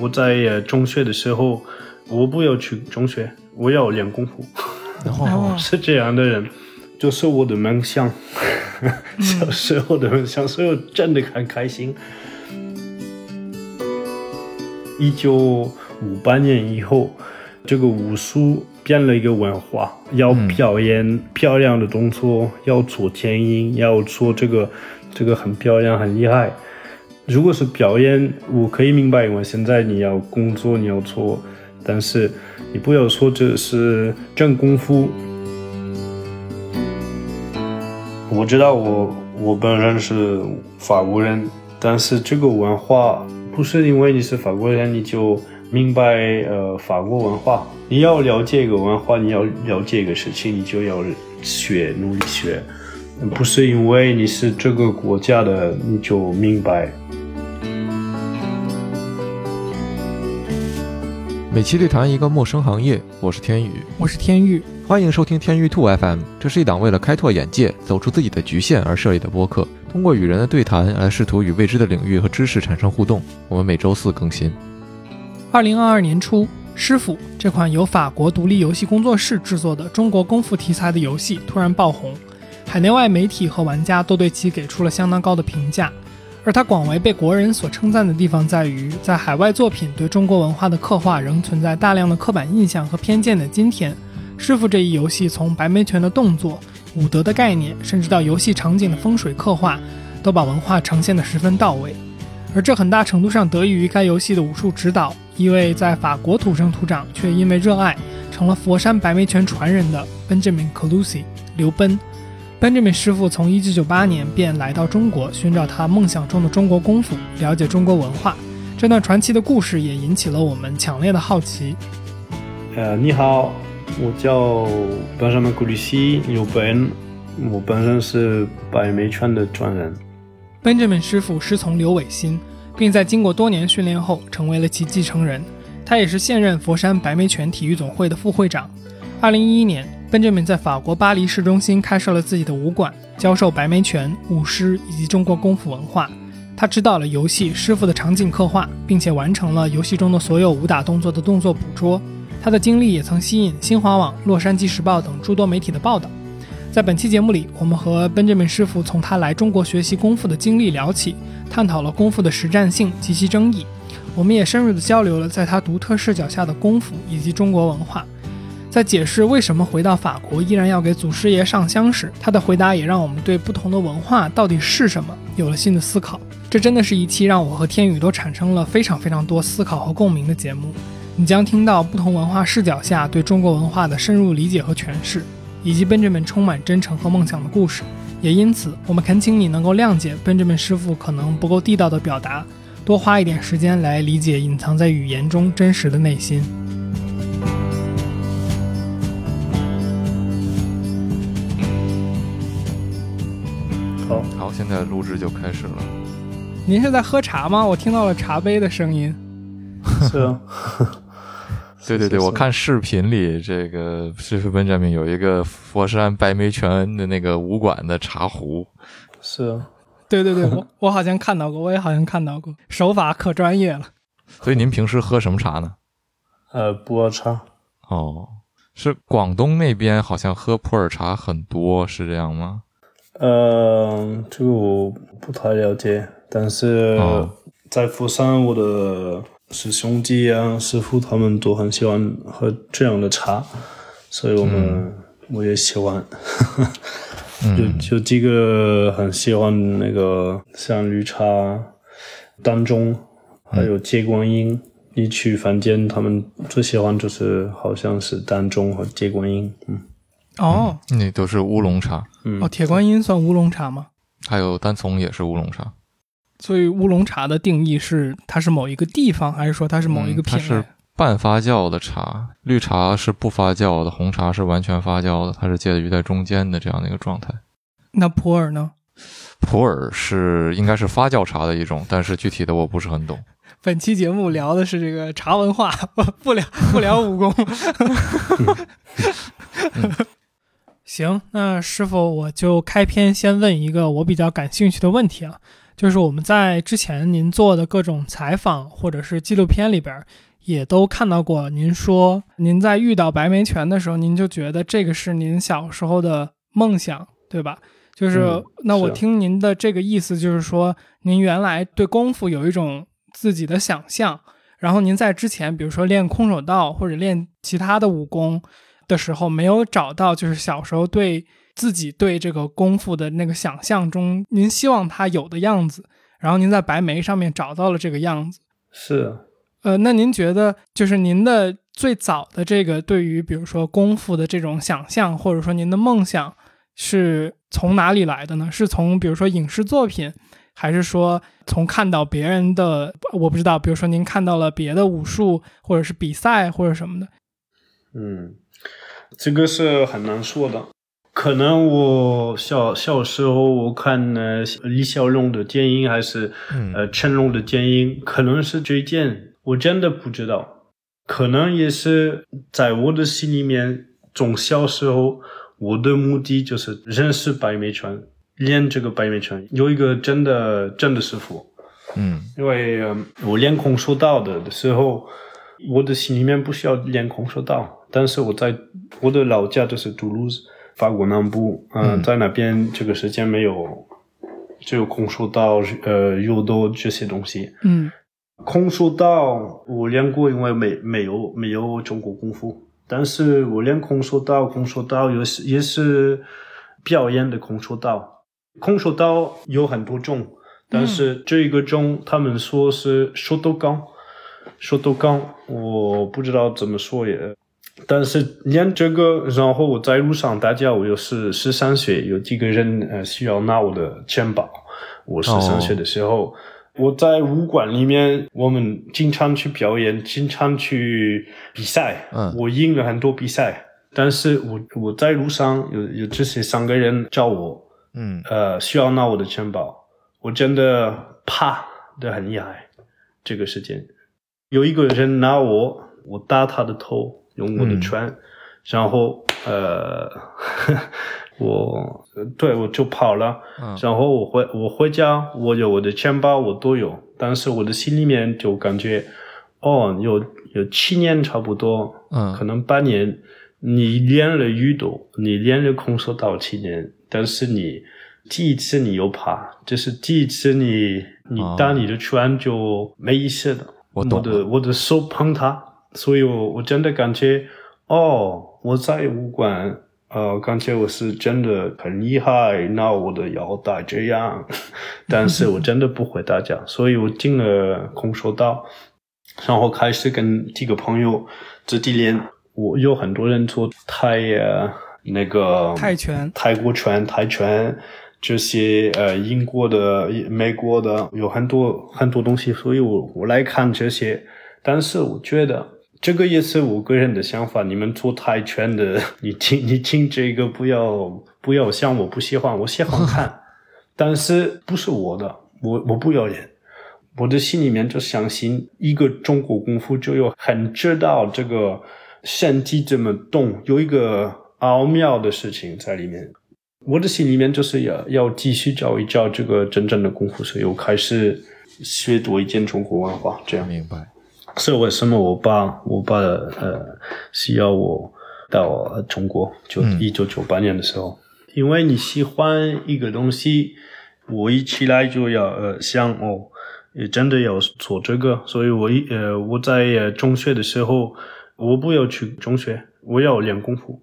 我在呃中学的时候，我不要去中学，我要练功夫，哦，是这样的人，就是我的梦想，小时候的梦想，所以我真的很开心。一九五八年以后，这个武术变了一个文化，要表演漂亮的动作，要做电影，要做这个这个很漂亮、很厉害。如果是表演，我可以明白，因为现在你要工作，你要做，但是你不要说这是真功夫。我知道我我本人是法国人，但是这个文化不是因为你是法国人你就明白呃法国文化。你要了解一个文化，你要了解一个事情，你就要学，努力学。不是因为你是这个国家的你就明白。每期对谈一个陌生行业，我是天宇，我是天宇，欢迎收听天宇兔 FM。这是一档为了开拓眼界、走出自己的局限而设立的播客，通过与人的对谈来试图与未知的领域和知识产生互动。我们每周四更新。二零二二年初，《师傅》这款由法国独立游戏工作室制作的中国功夫题材的游戏突然爆红，海内外媒体和玩家都对其给出了相当高的评价。而他广为被国人所称赞的地方在于，在海外作品对中国文化的刻画仍存在大量的刻板印象和偏见的今天，《师傅》这一游戏从白眉拳的动作、武德的概念，甚至到游戏场景的风水刻画，都把文化呈现得十分到位。而这很大程度上得益于该游戏的武术指导，一位在法国土生土长却因为热爱成了佛山白眉拳传人的 Benjamin Clusi 刘奔。Benjamin 师傅从1998年便来到中国，寻找他梦想中的中国功夫，了解中国文化。这段传奇的故事也引起了我们强烈的好奇。呃，你好，我叫 Benjamin g u l i s i 有本，我本身是白眉拳的传人。Benjamin 师傅师从刘伟新，并在经过多年训练后成为了其继承人。他也是现任佛山白眉拳体育总会的副会长。2011年。Benjamin 在法国巴黎市中心开设了自己的武馆，教授白眉拳、舞狮以及中国功夫文化。他指导了游戏《师傅》的场景刻画，并且完成了游戏中的所有武打动作的动作捕捉。他的经历也曾吸引新华网、洛杉矶时报等诸多媒体的报道。在本期节目里，我们和 Benjamin 师傅从他来中国学习功夫的经历聊起，探讨了功夫的实战性及其争议。我们也深入地交流了在他独特视角下的功夫以及中国文化。在解释为什么回到法国依然要给祖师爷上香时，他的回答也让我们对不同的文化到底是什么有了新的思考。这真的是一期让我和天宇都产生了非常非常多思考和共鸣的节目。你将听到不同文化视角下对中国文化的深入理解和诠释，以及 Benjamin 充满真诚和梦想的故事。也因此，我们恳请你能够谅解 Benjamin 师傅可能不够地道的表达，多花一点时间来理解隐藏在语言中真实的内心。现在录制就开始了。您是在喝茶吗？我听到了茶杯的声音。是啊，对对对，是是我看视频里这个师傅 Benjamin 有一个佛山白眉泉的那个武馆的茶壶，是啊，对对对，我 我好像看到过，我也好像看到过，手法可专业了。所以您平时喝什么茶呢？呃，普洱茶。哦，是广东那边好像喝普洱茶很多，是这样吗？呃，这个我不太了解，但是哦在佛山，我的师兄弟啊、师傅他们都很喜欢喝这样的茶，所以我们、我也喜欢。嗯，就就几个很喜欢那个像绿茶、丹中，还有接观音。一去凡间，他们最喜欢就是好像是丹中和接观音。嗯，哦那都是乌龙茶，哦，铁观音算乌龙茶吗？还有单丛也是乌龙茶。所以乌龙茶的定义是它是某一个地方，还是说它是某一个品类？嗯它是半发酵的茶，绿茶是不发酵的，红茶是完全发酵的，它是介于在中间的这样的一个状态。那普洱呢？普洱是应该是发酵茶的一种，但是具体的我不是很懂。本期节目聊的是这个茶文化，不聊不聊武功。行，那师傅我就开篇先问一个我比较感兴趣的问题啊，就是我们在之前您做的各种采访或者是纪录片里边，也都看到过您说，您在遇到白眉拳的时候，您就觉得这个是您小时候的梦想，对吧？就是那我听您的这个意思，就是说您原来对功夫有一种自己的想象，然后您在之前，比如说练空手道或者练其他的武功的时候，没有找到就是小时候对。自己对这个功夫的那个想象中，您希望它有的样子，然后您在白眉上面找到了这个样子。是，呃，那您觉得就是您的最早的这个对于比如说功夫的这种想象，或者说您的梦想是从哪里来的呢？是从比如说影视作品，还是说从看到别人的？我不知道，比如说您看到了别的武术，或者是比赛或者什么的。嗯，这个是很难说的。可能我小小时候我看呃李小龙的电影还是呃成龙的电影，可能是这件，我真的不知道。可能也是在我的心里面，从小时候我的目的就是认识白眉拳，练这个白眉拳，有一个真的真的师傅。嗯，因为我练空手道的的时候，我的心里面不需要练空手道，但是我在我的老家就是杜鲁斯。法国南部，嗯，在那边这个时间没有，只有空手道、呃，柔道这些东西。嗯，空手道我练过，因为没没有没有中国功夫，但是我练空手道，空手道也是也是表演的空手道。空手道有很多种，但是这一个种他们说是手头钢，手头钢我不知道怎么说也。但是练这个，然后我在路上大家，我又是十三岁，有几个人呃需要拿我的钱包。我十三岁的时候，我在武馆里面，我们经常去表演，经常去比赛。嗯，我赢了很多比赛，但是我我在路上有有这些三个人找我，嗯，呃，需要拿我的钱包，我真的怕的很厉害。这个时间，有一个人拿我，我打他的头。用我的拳，然后呃，我对我就跑了，然后我回我回家，我有我的钱包，我都有，但是我的心里面就感觉，哦，有有七年差不多，嗯，可能八年，你练了宇斗，你练了空手道七年，但是你第一次你又怕，就是第一次你你打你的拳就没意思的，我懂，我的我的手碰它。所以，我我真的感觉，哦，我在武馆，呃，感觉我是真的很厉害，拿我的腰带这样，但是我真的不会打架，所以我进了空手道，然后开始跟几个朋友自己练。我有很多人做泰呃那个泰拳、泰国拳、泰拳这些呃英国的、美国的有很多很多东西，所以我我来看这些，但是我觉得。这个也是我个人的想法。你们做泰拳的，你听你听这个，不要不要想我不喜欢，我喜欢看，但是不是我的，我我不要演。我的心里面就相信，一个中国功夫就有很知道这个身体怎么动，有一个奥妙的事情在里面。我的心里面就是要要继续教一教这个真正的功夫，所以我开始学多一点中国文化，这样明白。是为什么我爸我爸呃需要我到中国？就一九九八年的时候，因为你喜欢一个东西，我一起来就要呃想哦，也真的要做这个，所以我一呃我在中学的时候，我不要去中学，我要练功夫。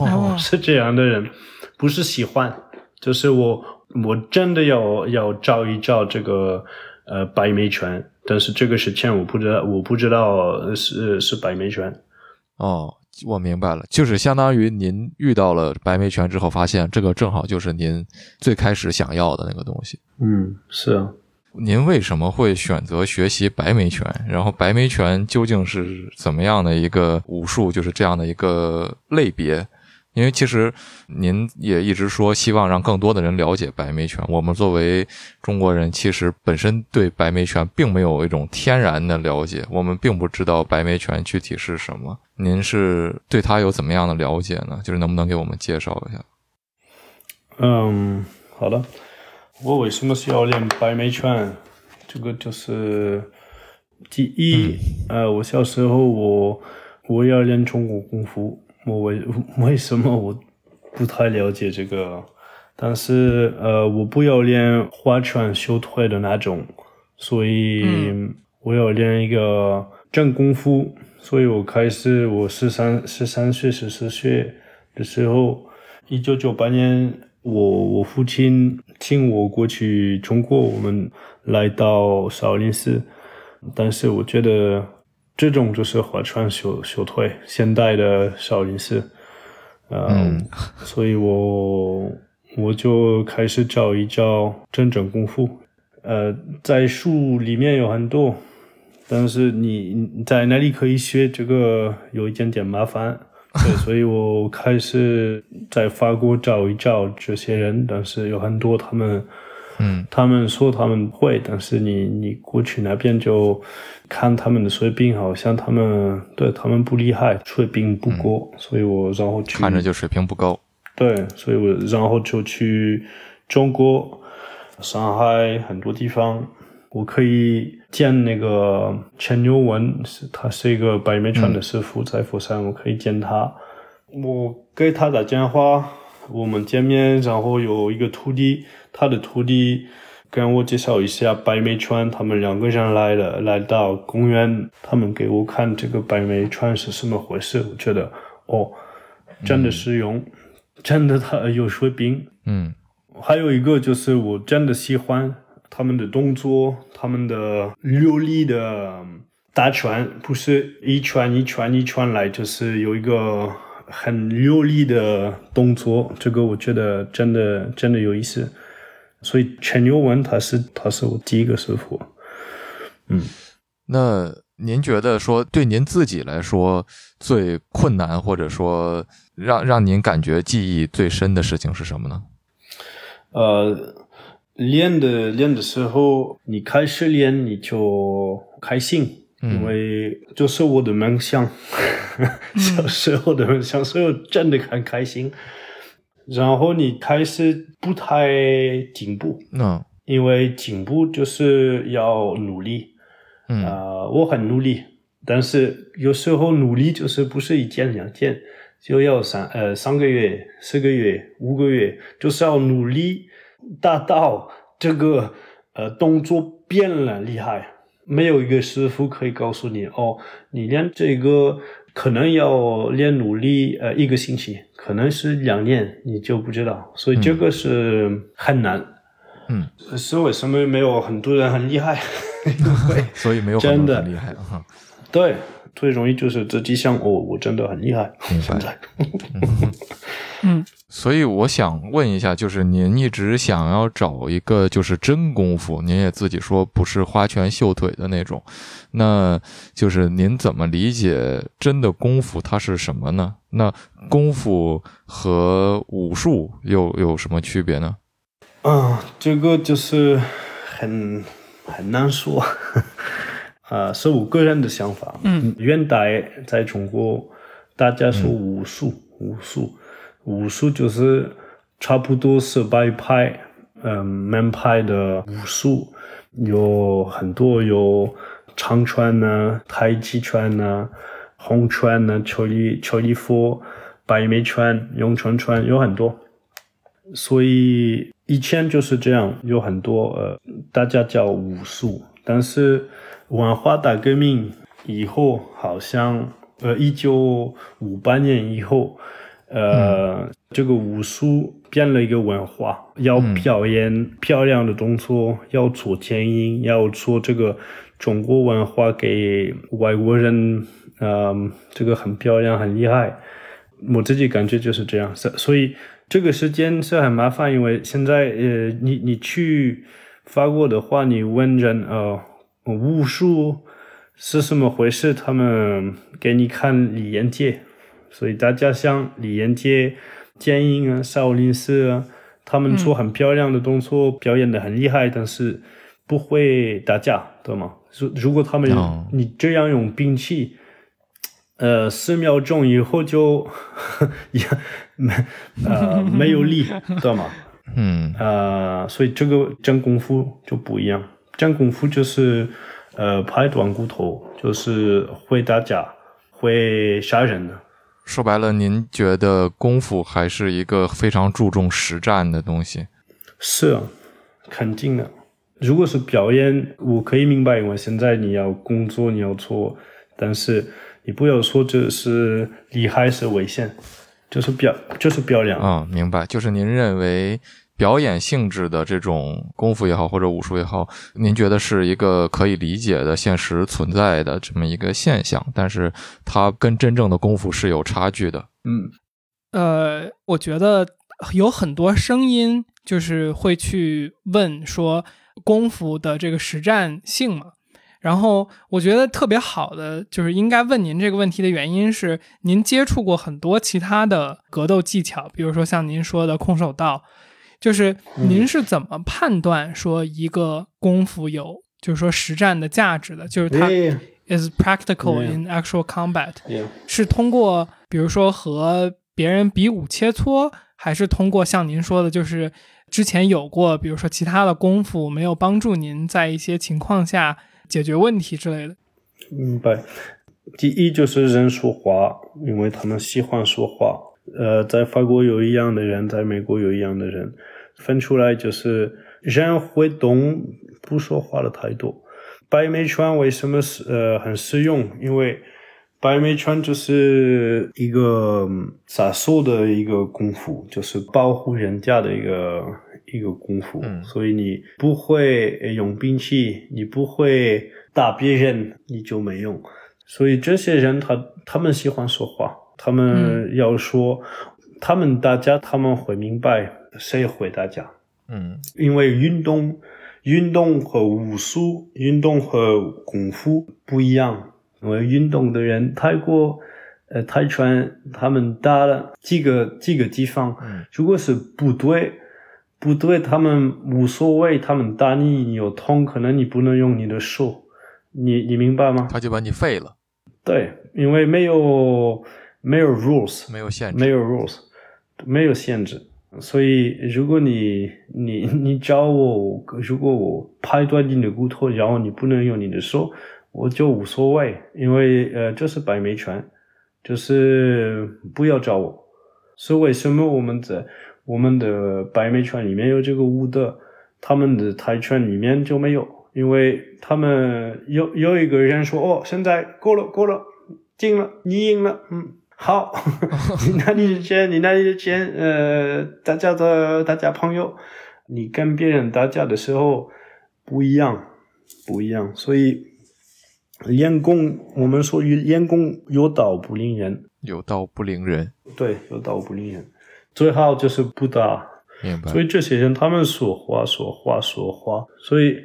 哦，是这样的人，不是喜欢，就是我我真的要要找一找这个呃白眉拳。但是这个是钱，我不知道，我不知道是是白眉拳。哦，我明白了，就是相当于您遇到了白眉拳之后，发现这个正好就是您最开始想要的那个东西。嗯，是啊。您为什么会选择学习白眉拳？然后白眉拳究竟是怎么样的一个武术？就是这样的一个类别？因为其实您也一直说希望让更多的人了解白眉拳。我们作为中国人，其实本身对白眉拳并没有一种天然的了解，我们并不知道白眉拳具体是什么。您是对它有怎么样的了解呢？就是能不能给我们介绍一下？嗯，好的。我为什么需要练白眉拳？这个就是第一，呃，我小时候我我要练中国功夫，我为 为什么我不太了解这个？但是呃，我不要练划拳修腿的那种，所以我要练一个真功夫。所以我开始，我十三十三岁十四岁的时候，一九九八年，我我父亲请我过去中国，我们来到少林寺。但是我觉得这种就是花拳绣绣腿，现代的少林寺。嗯，所以我。我就开始找一找真正功夫，呃，在书里面有很多，但是你在哪里可以学这个有一点点麻烦，对，所以我开始在法国找一找这些人，但是有很多他们，嗯，他们说他们会，但是你你过去那边就看他们的水平，好像他们对他们不厉害，水平不高，所以我然后去看着就水平不高。对，所以我然后就去中国、上海很多地方，我可以见那个陈牛文，是他是一个白眉拳的师傅，在佛山，我可以见他。我给他打电话，我们见面，然后有一个徒弟，他的徒弟跟我介绍一下白眉川，他们两个人来了，来到公园，他们给我看这个白眉川是什么回事，我觉得哦，真的实用。真的，他有水平。嗯，还有一个就是我真的喜欢他们的动作，他们的流利的打拳，不是一拳一拳一拳来，就是有一个很流利的动作。这个我觉得真的真的有意思。所以陈牛文他是他是我第一个师傅。嗯，那您觉得说对您自己来说最困难，或者说？让让您感觉记忆最深的事情是什么呢？呃，练的练的时候，你开始练你就开心，因为就是我的梦想，小时候的梦想，所以我真的很开心。然后你开始不太进步，嗯，因为进步就是要努力，嗯，啊，我很努力，但是有时候努力就是不是一件两件。就要三呃三个月、四个月、五个月，就是要努力达到这个呃动作变了厉害。没有一个师傅可以告诉你哦，你练这个可能要练努力呃一个星期，可能是两年，你就不知道。所以这个是很难。嗯，是为什么没有很多人很厉害？所以没有真的很厉害啊。对。最容易就是自己想哦，我真的很厉害。明白。嗯，所以我想问一下，就是您一直想要找一个就是真功夫，您也自己说不是花拳绣腿的那种，那就是您怎么理解真的功夫它是什么呢？那功夫和武术又有什么区别呢？嗯，这个就是很很难说。啊，是我个人的想法。嗯，元代在中国，大家说武术，武术，武术就是差不多是白派，嗯，门派的武术，有很多有长拳呢，太极拳呢，红拳呢，邱里邱礼佛，白眉拳，咏春拳，有很多。所以以前就是这样，有很多呃，大家叫武术，但是。文化大革命以后，好像呃，一九五八年以后，呃，这个武术变了一个文化，要表演漂亮的动作，要做剪影，要做这个中国文化给外国人，嗯，这个很漂亮，很厉害。我自己感觉就是这样，所以这个时间是很麻烦，因为现在呃，你你去法国的话，你问人呃。武术是什么回事？他们给你看李连杰，所以大家像李连杰、剑英啊、少林寺啊，他们做很漂亮的动作，表演的很厉害，但是不会打架，对吗？如如果他们你这样用兵器，呃，十秒钟以后就 也 没呃没有力，对吗？嗯呃，所以这个真功夫就不一样。真功夫就是呃拍断骨头，就是会打架、会杀人的。说白了，您觉得功夫还是一个非常注重实战的东西？是啊，肯定的。如果是表演，我可以明白，因为现在你要工作，你要做，但是你不要说这是厉害是危险，就是表就是表演。啊、明白。就是您认为表演性质的这种功夫也好，或者武术也好，您觉得是一个可以理解的、现实存在的这么一个现象，但是它跟真正的功夫是有差距的。嗯呃，我觉得有很多声音就是会去问说功夫的这个实战性嘛。然后我觉得特别好的就是应该问您这个问题的原因是，您接触过很多其他的格斗技巧，比如说像您说的空手道，就是您是怎么判断说一个功夫有就是说实战的价值的？就是它 is practical in actual combat。是通过比如说和别人比武切磋，还是通过像您说的，就是之前有过，比如说其他的功夫没有帮助您在一些情况下解决问题之类的？明白。第一就是人说话，因为他们喜欢说话。呃，在法国有一样的人，在美国有一样的人，分出来就是人会动，不说话的太多。白眉拳为什么是呃很实用？因为白眉拳就是一个嗯杀手的一个功夫，就是保护人家的一个一个功夫。嗯所以你不会呃用兵器，你不会打别人，你就没用。所以这些人他他们喜欢说话，他们要说，他们大家他们会明白谁回答讲。嗯因为运动、运动和武术、运动和功夫不一样。因为运动的人，泰国、呃泰拳，他们打了几个几个地方，嗯如果是不对，不对，他们无所谓，他们打你，你有痛，可能你不能用你的手，你你明白吗？他就把你废了，对，因为没有没有 rules，没有限制。没有 rules，没有限制。所以，如果你你你找我，如果我拍断你的骨头，然后你不能用你的手，我就无所谓，因为呃，这是白眉拳，就是不要找我。是为什么我们在我们的白眉拳里面有这个武德，他们的泰拳里面就没有？因为他们有有一个人说：“哦，现在够了，够了，进了，你赢了，嗯，好，你拿你的钱，你那你的钱，呃，大家的大家朋友，你跟别人打架的时候不一样，不一样，所以练功，我们说练功有道不灵人，有道不灵人，对，有道不灵人，最好就是不打。明白。所？以这些人他们说话说话说话，所以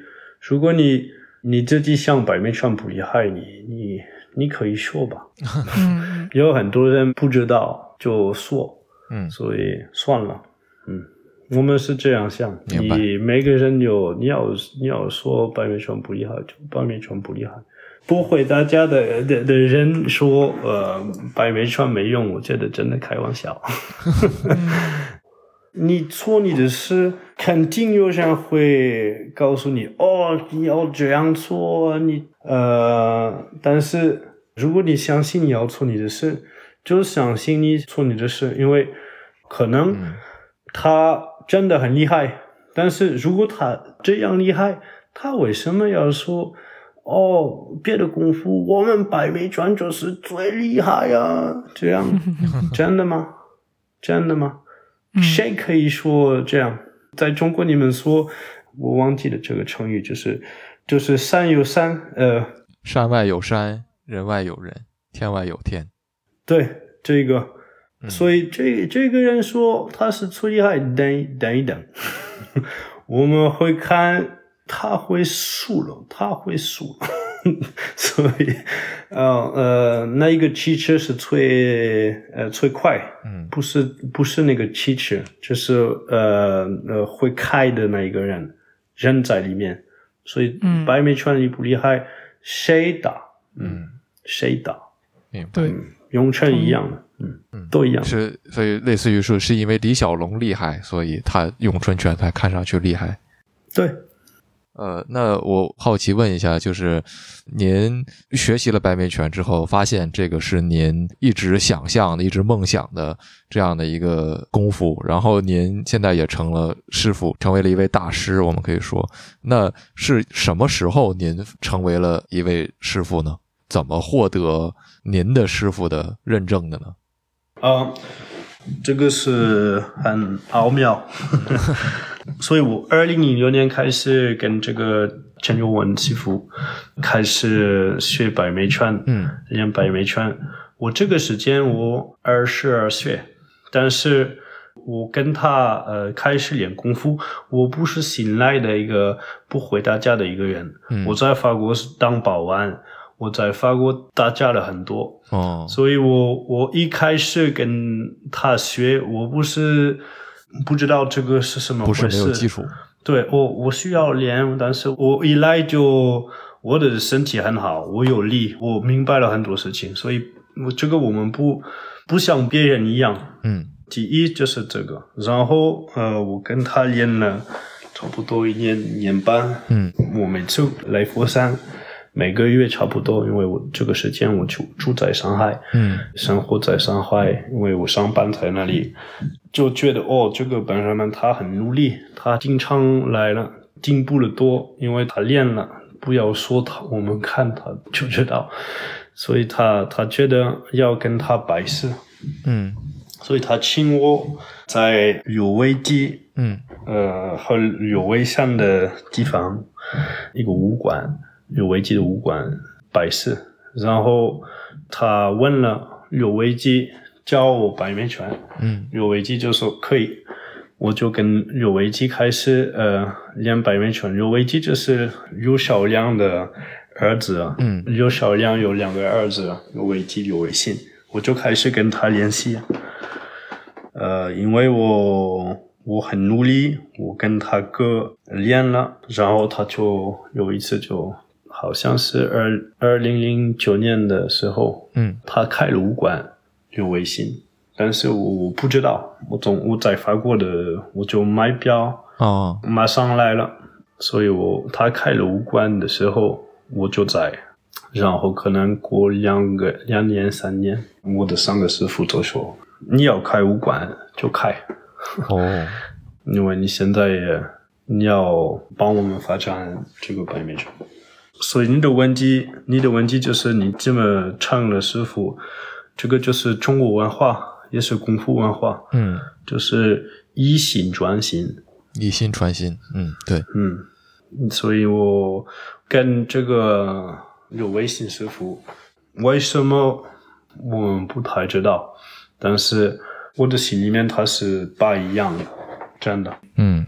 如果你你自己想白眉拳不厉害，你你你可以说吧。嗯，有很多人不知道就说，嗯。所以算了，嗯，我们是这样想，你每个人有你要你要说白眉拳不厉害，就白眉拳不厉害。不会打架的的的人说，呃，白眉川没用，我觉得真的开玩笑。你做你的事，肯定有人会告诉你，哦，你要这样做，你呃，但是如果你相信你要做你的事，就相信你做你的事，因为可能嗯他真的很厉害，但是如果他这样厉害，他为什么要说？哦，别的功夫我们白眉拳就是最厉害呀、这样 真的吗？真的吗？谁可以说这样？在中国，你们说，我忘记了这个成语，就是就是山有山，呃，山外有山，人外有人，天外有天。对这个，嗯。所以这这个人说他是最厉害，等等一等，我们会看他会输了，他会输了，所以呃呃，那一个汽车是最呃最快，嗯。不是不是那个汽车，就是呃呃会开的那一个人，人在里面，所以嗯。白眉拳厉不厉害，谁打？嗯，谁打。明白。对，咏春一样的，嗯，都一样。是，所以类似于说，是因为李小龙厉害，所以他咏春拳才看上去厉害。对。呃，那我好奇问一下，就是您学习了白眉拳之后，发现这个是您一直想象的、一直梦想的这样的一个功夫，然后您现在也成了师傅，成为了一位大师。我们可以说，那是什么时候您成为了一位师傅呢？怎么获得您的师傅的认证的呢？啊，这个是很奥妙。所以我二零零六年开始跟这个陈友文师傅开始学白眉拳，嗯，练白眉拳。我这个时间我二十二岁，但是我跟他呃开始练功夫，我不是新来的一个不会打架的一个人。我在法国是当保安，我在法国打架了很多，哦，所以我我一开始跟他学，我不是。不知道这个是什么回事。不是没有基础。对，我我需要练，但是我一来就我的身体很好，我有力，我明白了很多事情，所以我这个我们不不像别人一样。嗯。第一就是这个，然后呃，我跟他练了差不多一年年半。嗯。我每次来佛山。每个月差不多，因为我这个时间我就住在上海，嗯，生活在上海，因为我上班在那里，就觉得哦，这个本山们他很努力，他经常来了，进步了多，因为他练了，不要说他，我们看他就知道，所以他他觉得要跟他拜师，嗯，所以他请我在有危机，嗯，呃和有危险的地方一个武馆。有危机的武馆拜师，然后他问了有危机教我白面拳，嗯，有危机就说可以，我就跟有危机开始呃练白面拳。有危机就是有小亮的儿子，嗯，有小亮有两个儿子，有危机有微信，我就开始跟他联系，呃，因为我我很努力，我跟他哥练了，然后他就有一次就。好像是二二零零九年的时候，嗯，他开了武馆，有微信，但是我不知道，我总我在法国的，我就买票，哦，马上来了，所以我他开了武馆的时候，我就在，然后可能过两个两年三年，我的三个师傅就说，你要开武馆就开，哦，因为你现在也你要帮我们发展这个白眉拳。所以你的问题，你的问题就是你这么唱的师傅，这个就是中国文化，也是功夫文化，嗯，就是以心传心，以心传心，嗯，对，嗯，所以我跟这个有微信师傅，为什么我们不太知道？但是我的心里面他是不一样的，真的，嗯。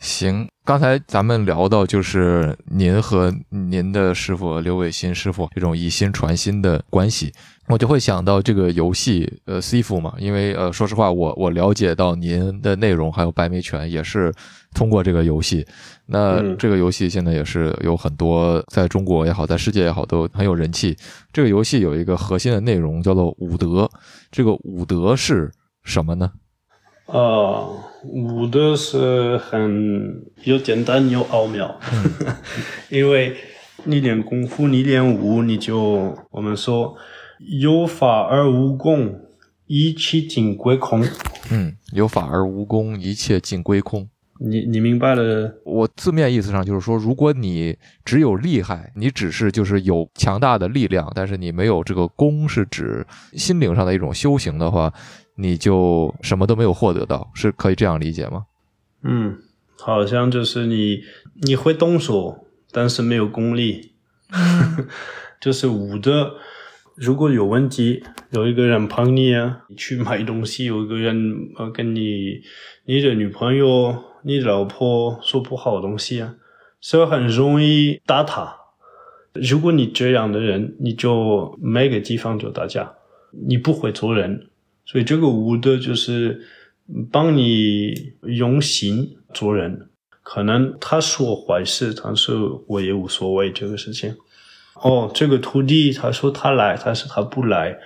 行，刚才咱们聊到就是您和您的师傅刘伟新师傅这种以心传心的关系，我就会想到这个游戏，呃，C 傅嘛，因为呃，说实话，我我了解到您的内容还有白眉拳也是通过这个游戏。那这个游戏现在也是有很多在中国也好，在世界也好都很有人气。这个游戏有一个核心的内容叫做武德，这个武德是什么呢？呃，武的是很又简单又奥妙，因为你练功夫，你练武，你就我们说有法而无功，一切尽归空。嗯，有法而无功，一切尽归空。你你明白了？我字面意思上就是说，如果你只有厉害，你只是就是有强大的力量，但是你没有这个功，是指心灵上的一种修行的话。你就什么都没有获得到，是可以这样理解吗？嗯，好像就是你你会动手，但是没有功力，就是武的。如果有问题，有一个人帮你啊，你去买东西，有一个人呃跟你你的女朋友、你的老婆说不好东西啊，所以很容易打他。如果你这样的人，你就每个地方就打架，你不会做人。所以这个无德就是帮你用心做人。可能他说坏事，但是我也无所谓这个事情。哦，这个徒弟他说他来，但是他不来，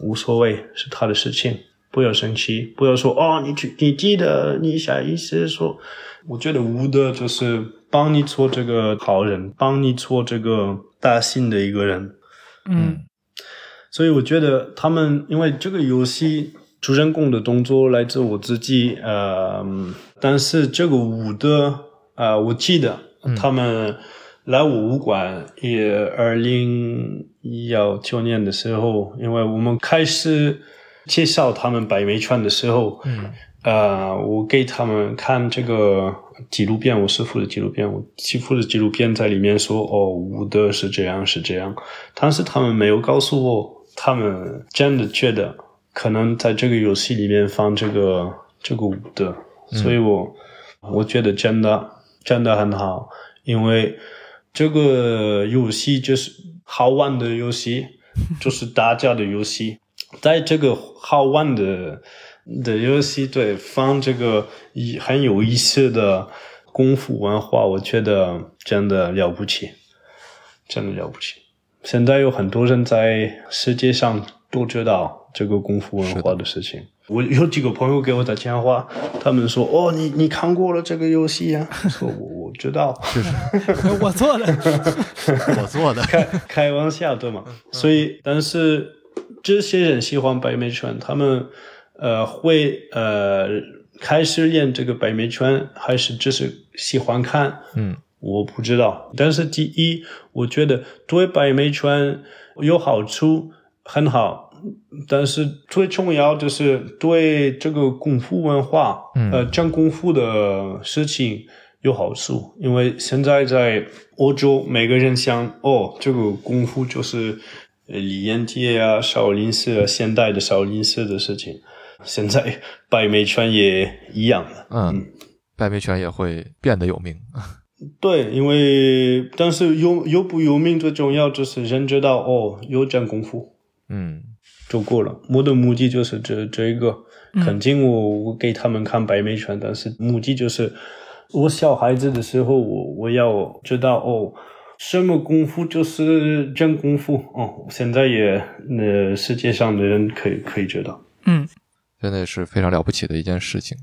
无所谓，是他的事情，不要生气，不要说哦，你去，你记得你下意识说，我觉得无德就是帮你做这个好人，帮你做这个大心的一个人。嗯所以我觉得他们因为这个游戏主人公的动作来自我自己，呃，但是这个舞的，呃，我记得他们来我武馆也二零幺九年的时候，因为我们开始介绍他们百美拳的时候，嗯。呃，我给他们看这个纪录片，我师傅的纪录片，我师傅的纪录片在里面说，哦，武德是这样是这样，但是他们没有告诉我，他们真的觉得可能在这个游戏里面放这个这个舞的，所以我我觉得真的真的很好，因为这个游戏就是好玩的游戏，就是大家的游戏，在这个好玩的的游戏对放这个一很有意思的功夫文化，我觉得真的了不起，真的了不起。现在有很多人在世界上都知道这个功夫文化的事情。我有几个朋友给我打电话，他们说：“哦，你你看过了这个游戏呀、我 说：“我我知道。”我做的，我做的，开开玩笑对吗？所以，但是这些人喜欢百美拳，他们呃会呃开始练这个百美拳，还是只是喜欢看？嗯，我不知道。但是第一，我觉得对白眉拳有好处，很好。但是最重要就是对这个功夫文化，呃，讲功夫的事情有好处，因为现在在欧洲，每个人想哦，这个功夫就是呃李连杰啊、少林寺啊、现代的少林寺的事情。现在百美拳也一样的，嗯，百美拳也会变得有名。对，因为但是有有不有名最重要就是人知道哦，有真功夫嗯就够了。我的目的就是这这一个，肯定我我给他们看白眉拳，但是目的就是我小孩子的时候，我我要知道哦，什么功夫就是真功夫哦。现在也呃，世界上的人可以可以知道。嗯真的是非常了不起的一件事情。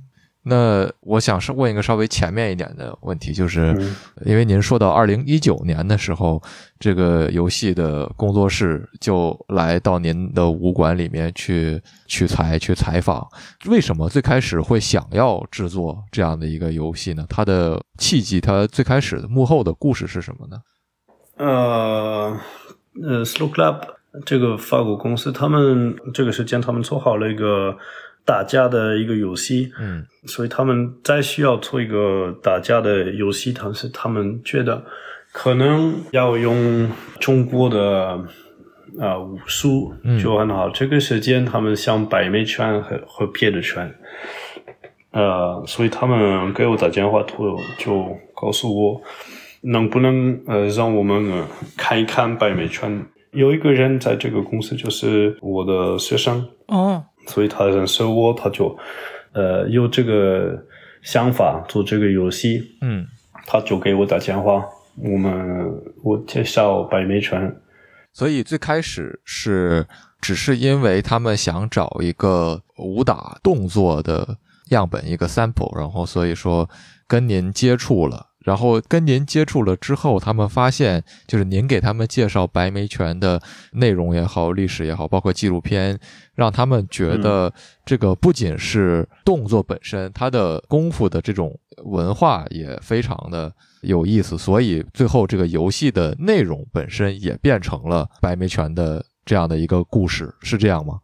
那我想是问一个稍微前面一点的问题，就是嗯因为您说到二零一九年的时候，这个游戏的工作室就来到您的武馆里面去取材、去采访。为什么最开始会想要制作这样的一个游戏呢？它的契机，它最开始的幕后的故事是什么呢？呃呃，Slow Club 这个法国公司，他们这个时间他们做好了一个打架的一个游戏，嗯。所以他们再需要做一个打架的游戏，但是他们觉得可能要用中国的啊、呃武术就很好。这个时间他们想百美拳和和别的拳，呃，所以他们给我打电话，就就告诉我能不能呃让我们呃看一看百美拳。有一个人在这个公司就是我的学生，哦，所以他认识我，他就呃有这个想法做这个游戏，嗯他就给我打电话，我们我介绍百美拳，所以最开始是只是因为他们想找一个武打动作的样本，一个 sample，然后所以说跟您接触了。然后跟您接触了之后，他们发现就是您给他们介绍白眉拳的内容也好，历史也好，包括纪录片，让他们觉得这个不仅是动作本身，它的功夫的这种文化也非常的有意思，所以最后这个游戏的内容本身也变成了白眉拳的这样的一个故事，是这样吗？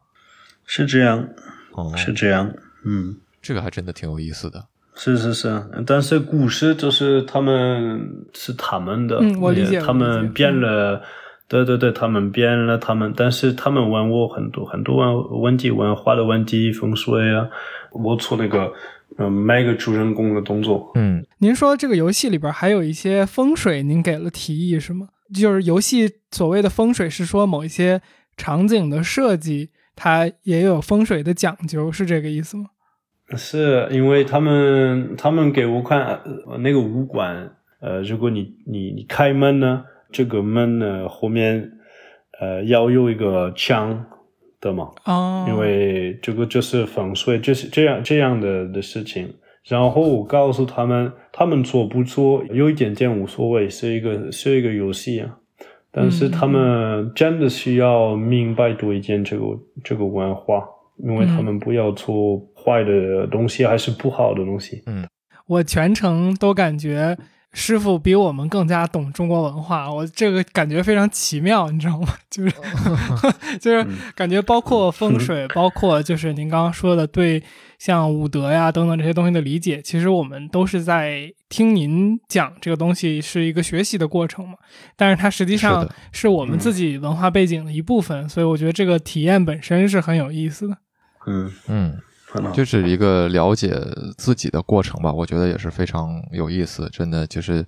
是这样，哦，是这样，嗯。这个还真的挺有意思的。是是是，但是故事就是他们是他们的，嗯我理解他们编了，对对对，他们编了他们，但是他们问我很多很多问问题，文化的问题，风水啊，我做那个嗯每个主人公的动作，嗯，您说这个游戏里边还有一些风水，您给了提议是吗？就是游戏所谓的风水是说某一些场景的设计，它也有风水的讲究，是这个意思吗？是因为他们他们给我看呃那个武馆，呃，如果你你你开门呢，这个门呢后面呃要有一个墙，的嘛，哦，因为这个就是风水，就是这样这样的的事情。然后我告诉他们，他们做不做有一点点无所谓，是一个是一个游戏啊。但是他们真的需要明白多一点这个这个文化，因为他们不要做坏的东西，还是不好的东西。嗯，我全程都感觉师傅比我们更加懂中国文化，我这个感觉非常奇妙，你知道吗？就是 就是感觉包括风水，包括就是您刚刚说的对。像武德呀等等这些东西的理解，其实我们都是在听您讲这个东西是一个学习的过程嘛。但是它实际上是我们自己文化背景的一部分，所以我觉得这个体验本身是很有意思的。嗯嗯，就是一个了解自己的过程吧。我觉得也是非常有意思，真的就是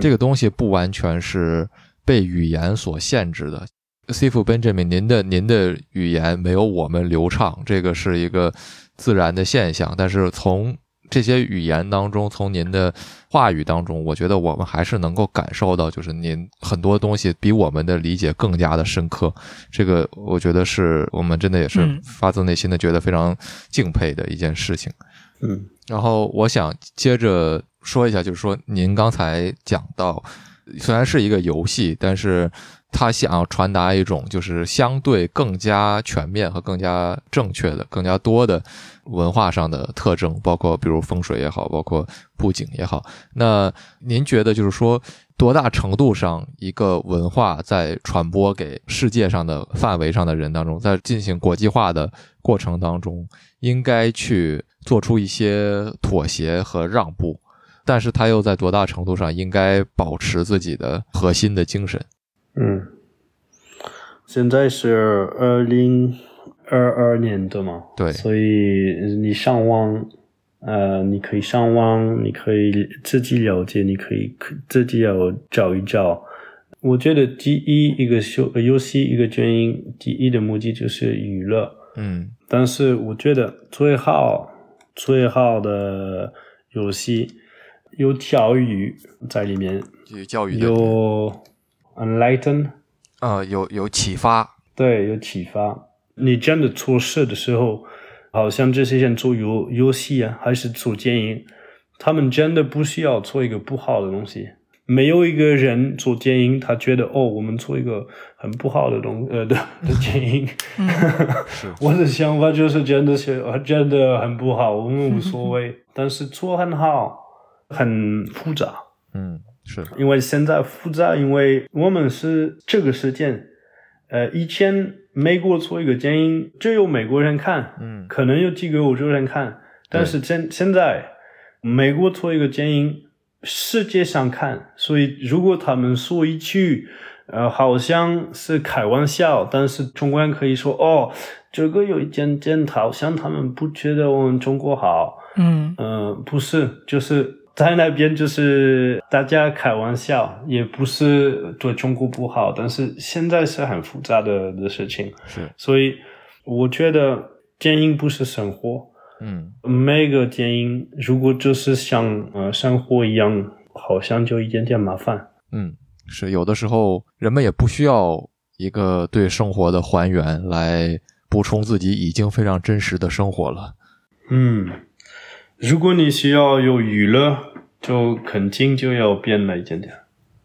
这个东西不完全是被语言所限制的。C 傅 Benjamin，您的您的语言没有我们流畅，这个是一个。自然的现象，但是从这些语言当中，从您的话语当中，我觉得我们还是能够感受到，就是您很多东西比我们的理解更加的深刻。这个我觉得是我们真的也是发自内心的觉得非常敬佩的一件事情。嗯，然后我想接着说一下，就是说您刚才讲到，虽然是一个游戏，但是。他想要传达一种就是相对更加全面和更加正确的、更加多的文化上的特征，包括比如风水也好，包括布景也好。那您觉得就是说，多大程度上一个文化在传播给世界上的范围上的人当中，在进行国际化的过程当中，应该去做出一些妥协和让步，但是他又在多大程度上应该保持自己的核心的精神？嗯，现在是二零二二年的嘛？对，所以你上网，呃，你可以上网，你可以自己了解，你可以自己要找一找。我觉得第一一个游游戏一个原因，第一的目的就是娱乐。嗯，但是我觉得最好最好的游戏有教育在里面，有教育有。Enlighten，呃，有有启发，对，有启发。你真的做事的时候，好像这些人做游游戏啊，还是做电影，他们真的不需要做一个不好的东西。没有一个人做电影，他觉得哦，我们做一个很不好的东 呃的的电影。是，我的想法就是真的是真的很不好，我们无所谓。但是做很好，很复杂。嗯。是因为现在复杂，因为我们是这个时间，呃，以前美国做一个电影只有美国人看，嗯，可能有几个欧洲人看，但是现现在美国做一个电影，世界上看，所以如果他们说一句，呃，好像是开玩笑，但是中国人可以说，哦，这个有一点点好像他们不觉得我们中国好，嗯。嗯，不是，就是。在那边就是大家开玩笑，也不是对中国不好，但是现在是很复杂的的事情，是，所以我觉得电影不是生活，嗯，每个电影如果就是像呃生活一样，好像就一点点麻烦，嗯，是有的时候人们也不需要一个对生活的还原来补充自己已经非常真实的生活了，嗯。如果你需要有娱乐，就肯定就要变了一点点。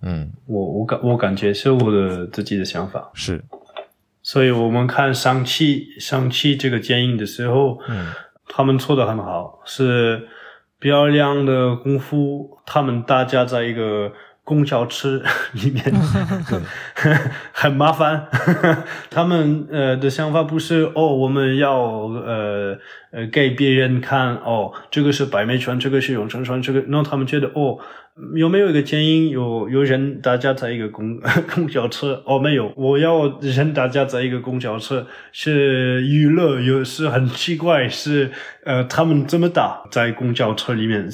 嗯，我我感我感觉是我的自己的想法。是，所以我们看上汽上汽这个电影的时候，嗯，他们做的很好，是漂亮的功夫，他们大家在一个。公交车 里面 很麻烦。他们呃的想法不是哦，我们要呃呃给别人看哦，这个是白眉川，这个是永春川，这个让他们觉得哦，有没有一个建议？有有人大家在一个公公交车？哦，没有，我要人大家在一个公交车是娱乐，有是很奇怪，是呃他们这么大在公交车里面，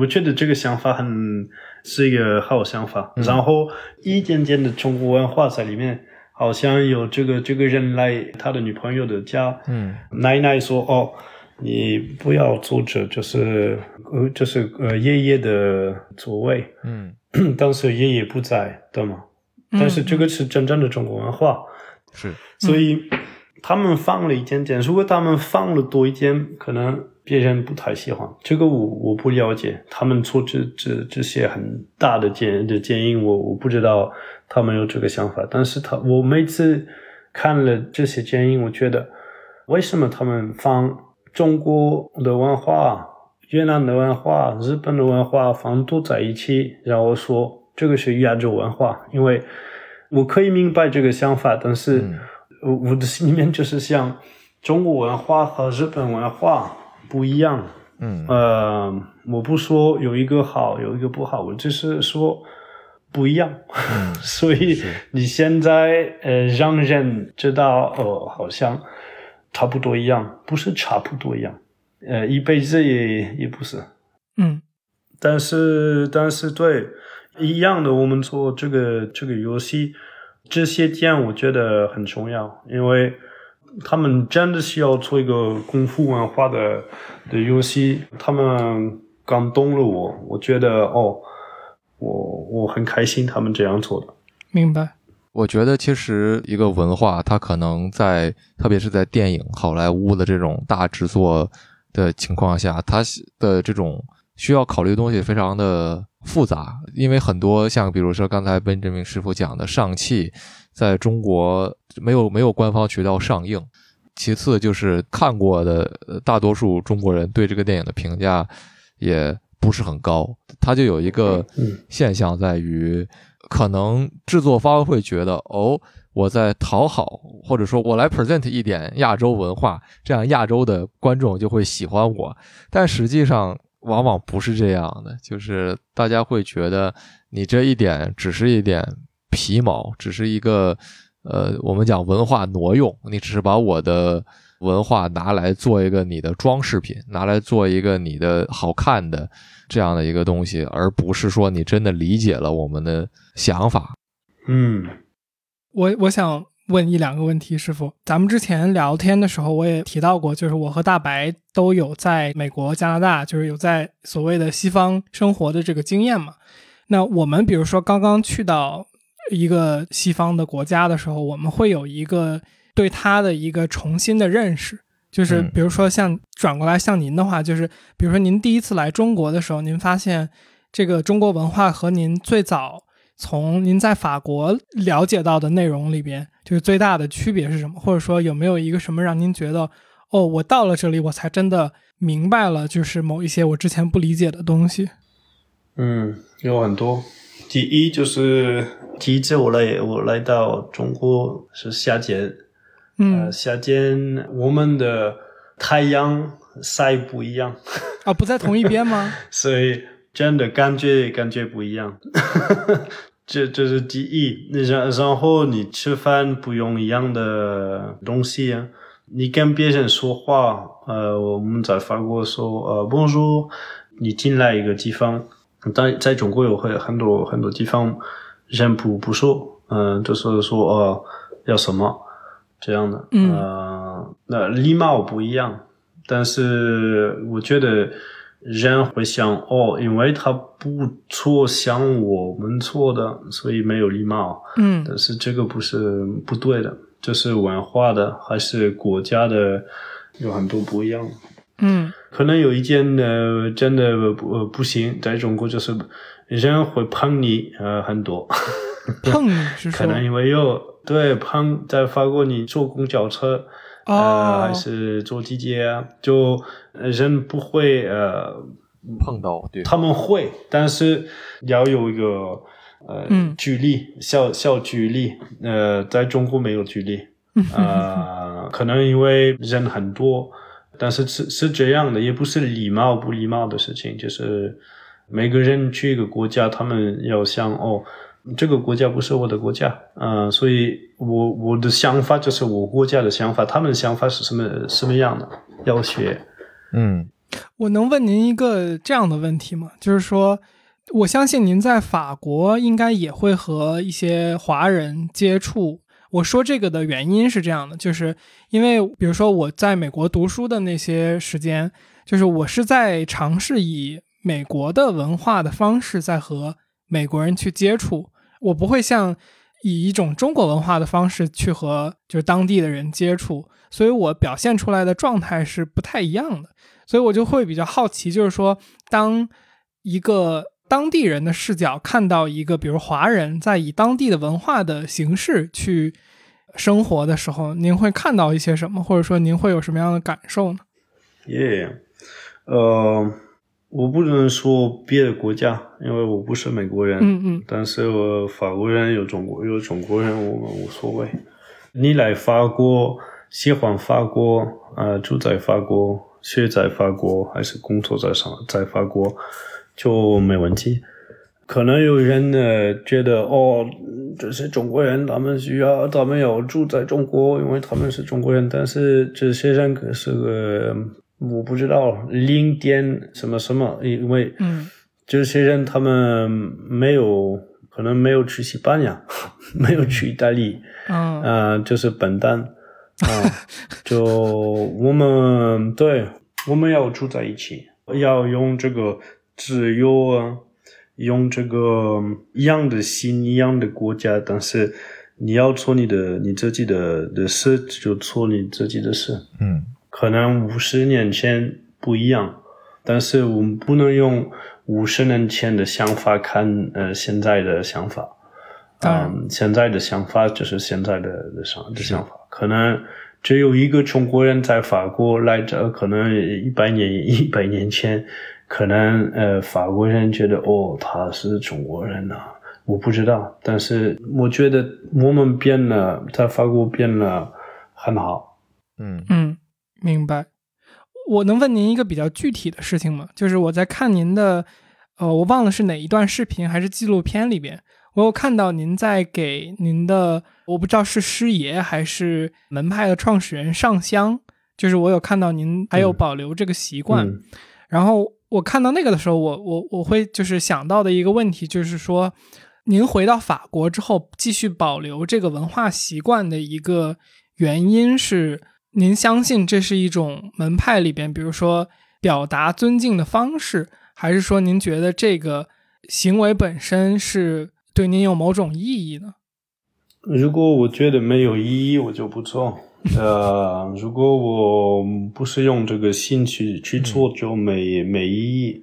我觉得这个想法很。是一个好想法，然后一点点的中国文化在里面，好像有这个这个人来他的女朋友的家，嗯，奶奶说哦，你不要坐着，就是呃就是呃爷爷的座位，嗯，当时爷爷不在，对吗？但是这个是真正的中国文化，是，所以他们放了一点点，如果他们放了多一点，可能别人不太喜欢。这个我我不了解，他们做这这这些很大的建的建议，我我不知道他们有这个想法。但是他我每次看了这些建议，我觉得为什么他们放中国的文化、越南的文化、日本的文化放都在一起，然后说这个是亚洲文化，因为我可以明白这个想法，但是。我我的心里面就是想，中国文化和日本文化不一样。嗯，呃，我不说有一个好，有一个不好，我只是说不一样。所以你现在呃让人知道哦，好像差不多一样，不是差不多一样，呃，一辈子也也不是。嗯，但是但是对一样的，我们做这个这个游戏。这些点我觉得很重要，因为他们真的需要做一个功夫文化的的游戏。他们感动了我，我觉得哦，我我很开心他们这样做的。明白。我觉得其实一个文化，它可能在特别是在电影、好莱坞的这种大制作的情况下，它的这种需要考虑的东西非常的。复杂，因为很多像比如说刚才温志明师傅讲的上汽，在中国没有没有官方渠道上映。其次就是看过的大多数中国人对这个电影的评价也不是很高。它就有一个现象在于，可能制作方会觉得哦，我在讨好，或者说我来 present 一点亚洲文化，这样亚洲的观众就会喜欢我。但实际上。往往不是这样的，就是大家会觉得你这一点只是一点皮毛，只是一个呃，我们讲文化挪用，你只是把我的文化拿来做一个你的装饰品，拿来做一个你的好看的这样的一个东西，而不是说你真的理解了我们的想法。嗯，我我想。问一两个问题，师傅，咱们之前聊天的时候，我也提到过，就是我和大白都有在美国、加拿大，就是有在所谓的西方生活的这个经验嘛。那我们比如说刚刚去到一个西方的国家的时候，我们会有一个对它的一个重新的认识，就是比如说像转过来像您的话，就是比如说您第一次来中国的时候，您发现这个中国文化和您最早。从您在法国了解到的内容里边，就是最大的区别是什么？或者说有没有一个什么让您觉得，哦，我到了这里，我才真的明白了，就是某一些我之前不理解的东西？嗯，有很多。第一就是第一次我来，我来到中国是夏天，嗯，夏天我们的太阳晒不一样。啊，不在同一边吗？所以真的感觉感觉不一样。这这是第一，然然后你吃饭不用一样的东西啊，你跟别人说话，呃，我们在法国说呃，Bonjour，你进来一个地方，在在中国有很很多很多地方人不不说，嗯，就是说呃要什么这样的，嗯，那礼貌不一样，但是我觉得。人会想哦，因为他不错像我们错的，所以没有礼貌。嗯，但是这个不是不对的，这是文化的还是国家的，有很多不一样。嗯，可能有一件呢，真的不不行，在中国就是人会碰你呃很多，碰是可能因为有对碰在法国你坐公交车。呃，还是坐地铁啊，就人不会呃碰到，对，他们会，但是要有一个呃距离，小小距离，呃，在中国没有距离，啊，可能因为人很多，但是是是这样的，也不是礼貌不礼貌的事情，就是每个人去一个国家，他们要想哦。这个国家不是我的国家，嗯，所以我我的想法就是我国家的想法，他们的想法是什么什么样的？要学，嗯，我能问您一个这样的问题吗？就是说，我相信您在法国应该也会和一些华人接触。我说这个的原因是这样的，就是因为比如说我在美国读书的那些时间，就是我是在尝试以美国的文化的方式在和。美国人去接触，我不会像以一种中国文化的方式去和就是当地的人接触，所以我表现出来的状态是不太一样的，所以我就会比较好奇，就是说，当一个当地人的视角看到一个比如华人在以当地的文化的形式去生活的时候，您会看到一些什么，或者说您会有什么样的感受呢？耶，呃。我不能说别的国家，因为我不是美国人。嗯嗯。但是我法国人有中国有中国人，我们无所谓。你来法国，喜欢法国，呃，住在法国，学在法国，还是工作在上在法国，就没问题。可能有人呢觉得，哦，这些中国人，他们需要他们要住在中国，因为他们是中国人。但是这些人可是个。我不知道零点什么什么，因为这些人他们没有可能没有去西班牙，没有去意大利，嗯，就是笨蛋啊！就 我们对，我们要住在一起，要用这个自由啊，用这个一样的心一样的国家，但是你要做你的你自己的的事，就做你自己的事，嗯。可能五十年前不一样，但是我们不能用五十年前的想法看呃现在的想法，嗯，现在的想法就是现在的的想的想法。可能只有一个中国人在法国来着，可能一百年一百年前，可能呃法国人觉得哦他是中国人呐，我不知道，但是我觉得我们变了，在法国变了很好，嗯嗯。明白，我能问您一个比较具体的事情吗？就是我在看您的，呃，我忘了是哪一段视频还是纪录片里边，我有看到您在给您的，我不知道是师爷还是门派的创始人上香，就是我有看到您还有保留这个习惯。然后我看到那个的时候，我我我会就是想到的一个问题，就是说，您回到法国之后继续保留这个文化习惯的一个原因是。您相信这是一种门派里边，比如说表达尊敬的方式，还是说您觉得这个行为本身是对您有某种意义呢？如果我觉得没有意义，我就不做。呃，如果我不是用这个心去去做，就没没意义。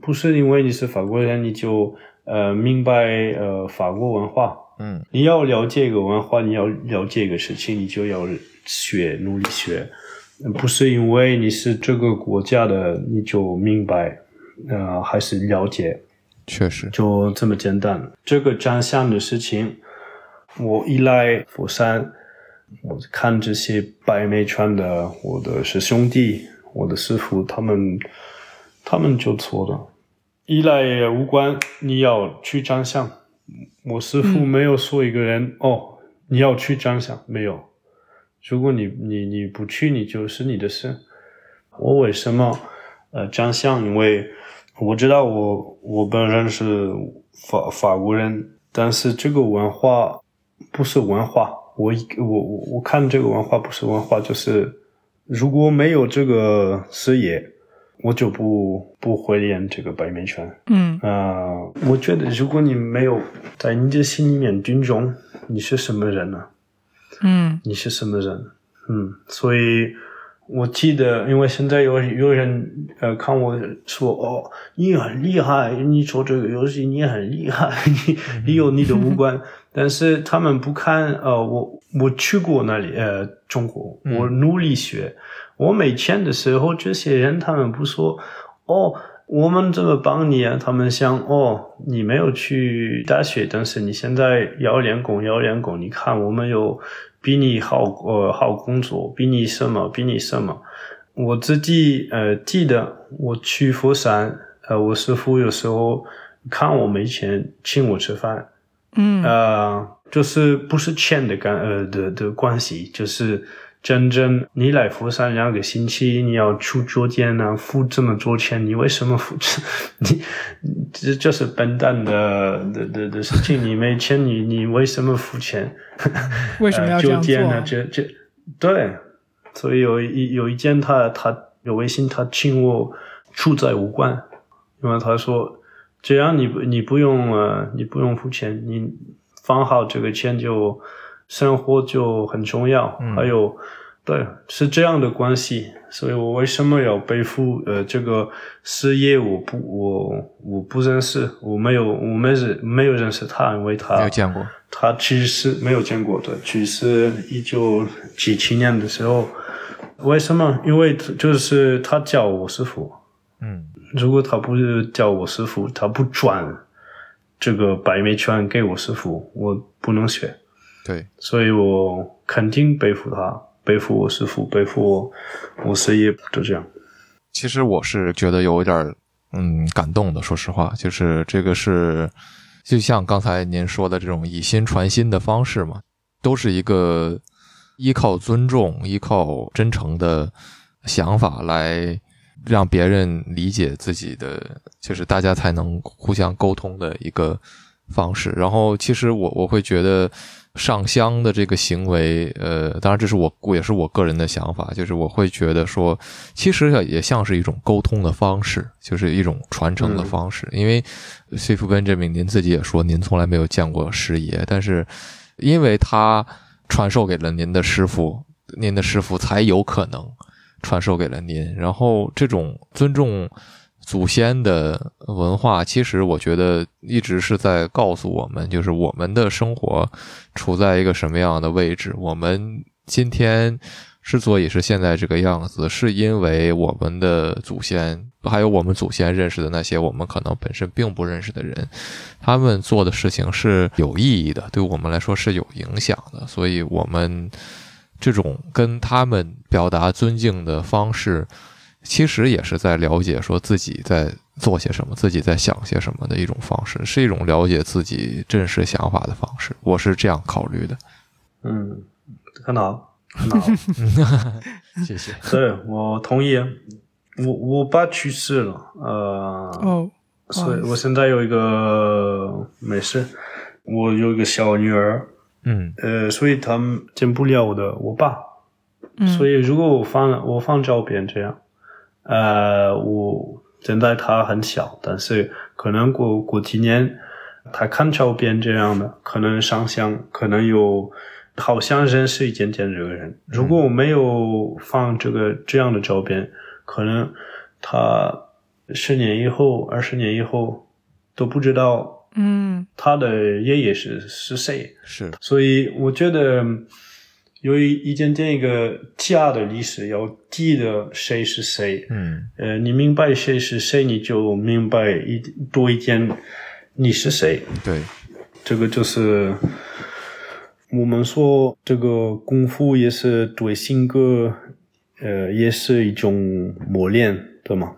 不是因为你是法国人，你就呃明白呃法国文化。嗯，你要了解一个文化，你要了解一个事情，你就要。学努力学，不是因为你是这个国家的你就明白，呃，还是了解，确实就这么简单。这个真相的事情，我依赖佛山，我看这些白眉川的我的师兄弟，我的师傅，他们他们就错了。依赖也无关，你要去真相，我师傅没有说一个人哦，你要去真相，没有。如果你你你不去，你就是你的事。我为什么呃这样想？因为我知道我我本人是法法国人，但是这个文化不是文化。我我我我看这个文化不是文化，就是如果没有这个事业，我就不不会练这个白眉拳。嗯啊，我觉得如果你没有在你的心里面尊重，你是什么人呢？嗯，你是什么人？嗯，所以我记得，因为现在有有人呃看我说哦，你很厉害，你做这个游戏你很厉害，你 你有你的五官，但是他们不看呃我我去过那里呃中国，我努力学，我没钱的时候，这些人他们不说哦。我们怎么帮你啊？他们想哦，你没有去大学，但是你现在要练功，要练功。你看，我们有比你好呃好工作，比你什么，比你什么。我自己呃记得我去佛山，呃，我师傅有时候看我没钱，请我吃饭。嗯，呃，就是不是钱的干呃的的关系，就是。真正你来佛山两个星期，你要出酒店呢，付这么多钱，你为什么付？你这就是笨蛋的的的的事情。你没钱，你你为什么付钱？为什么要这样做？呢？这这对，所以有一有一件，他他有微信，他请我出在武馆，因为他说只要你不你不用呃你不用付钱，你放好这个钱就生活就很重要。嗯还有，对，是这样的关系。所以我为什么要背负呃这个事业？我不我我不认识，我没有我没认没有认识他，因为他没有见过。他其实没有见过的，其实一九几七年的时候，为什么？因为就是他叫我师傅，嗯如果他不是叫我师傅，他不转这个百美拳给我师傅，我不能学，对，所以我肯定背负他，背负我师傅，背负我我事业，就这样。其实我是觉得有一点嗯感动的，说实话，就是这个是就像刚才您说的这种以心传心的方式嘛，都是一个依靠尊重、依靠真诚的想法来让别人理解自己的，就是大家才能互相沟通的一个方式。然后，其实我我会觉得上香的这个行为，呃，当然这是我也是我个人的想法，就是我会觉得说，其实也像是一种沟通的方式，就是一种传承的方式。因为谢夫 Benjamin 您自己也说，您从来没有见过师爷，但是因为他传授给了您的师傅，您的师傅才有可能传授给了您。然后这种尊重祖先的文化，其实我觉得一直是在告诉我们，就是我们的生活处在一个什么样的位置。我们今天之所以是现在这个样子，是因为我们的祖先，还有我们祖先认识的那些我们可能本身并不认识的人，他们做的事情是有意义的，对我们来说是有影响的。所以，我们这种跟他们表达尊敬的方式。其实也是在了解说自己在做些什么，自己在想些什么的一种方式，是一种了解自己真实想法的方式。我是这样考虑的。嗯，很好，很好。谢谢。对我同意。我我爸去世了，呃，哦，所以我现在有一个没事，我有一个小女儿，嗯呃，所以他们见不了我的我爸，嗯，所以如果我放我放照片这样，呃，我现在他很小，但是可能过过几年，他看照片这样的，可能上相，可能有好像认识一点点这个人。如果我没有放这个这样的照片，可能他十年以后、二十年以后都不知道嗯他的爷爷是是谁。是所以我觉得有一一点点一个家的历史，要记得谁是谁。嗯呃，你明白谁是谁，你就明白一多一点你是谁。对，这个就是我们说这个功夫也是对性格，呃，也是一种磨练，对吗？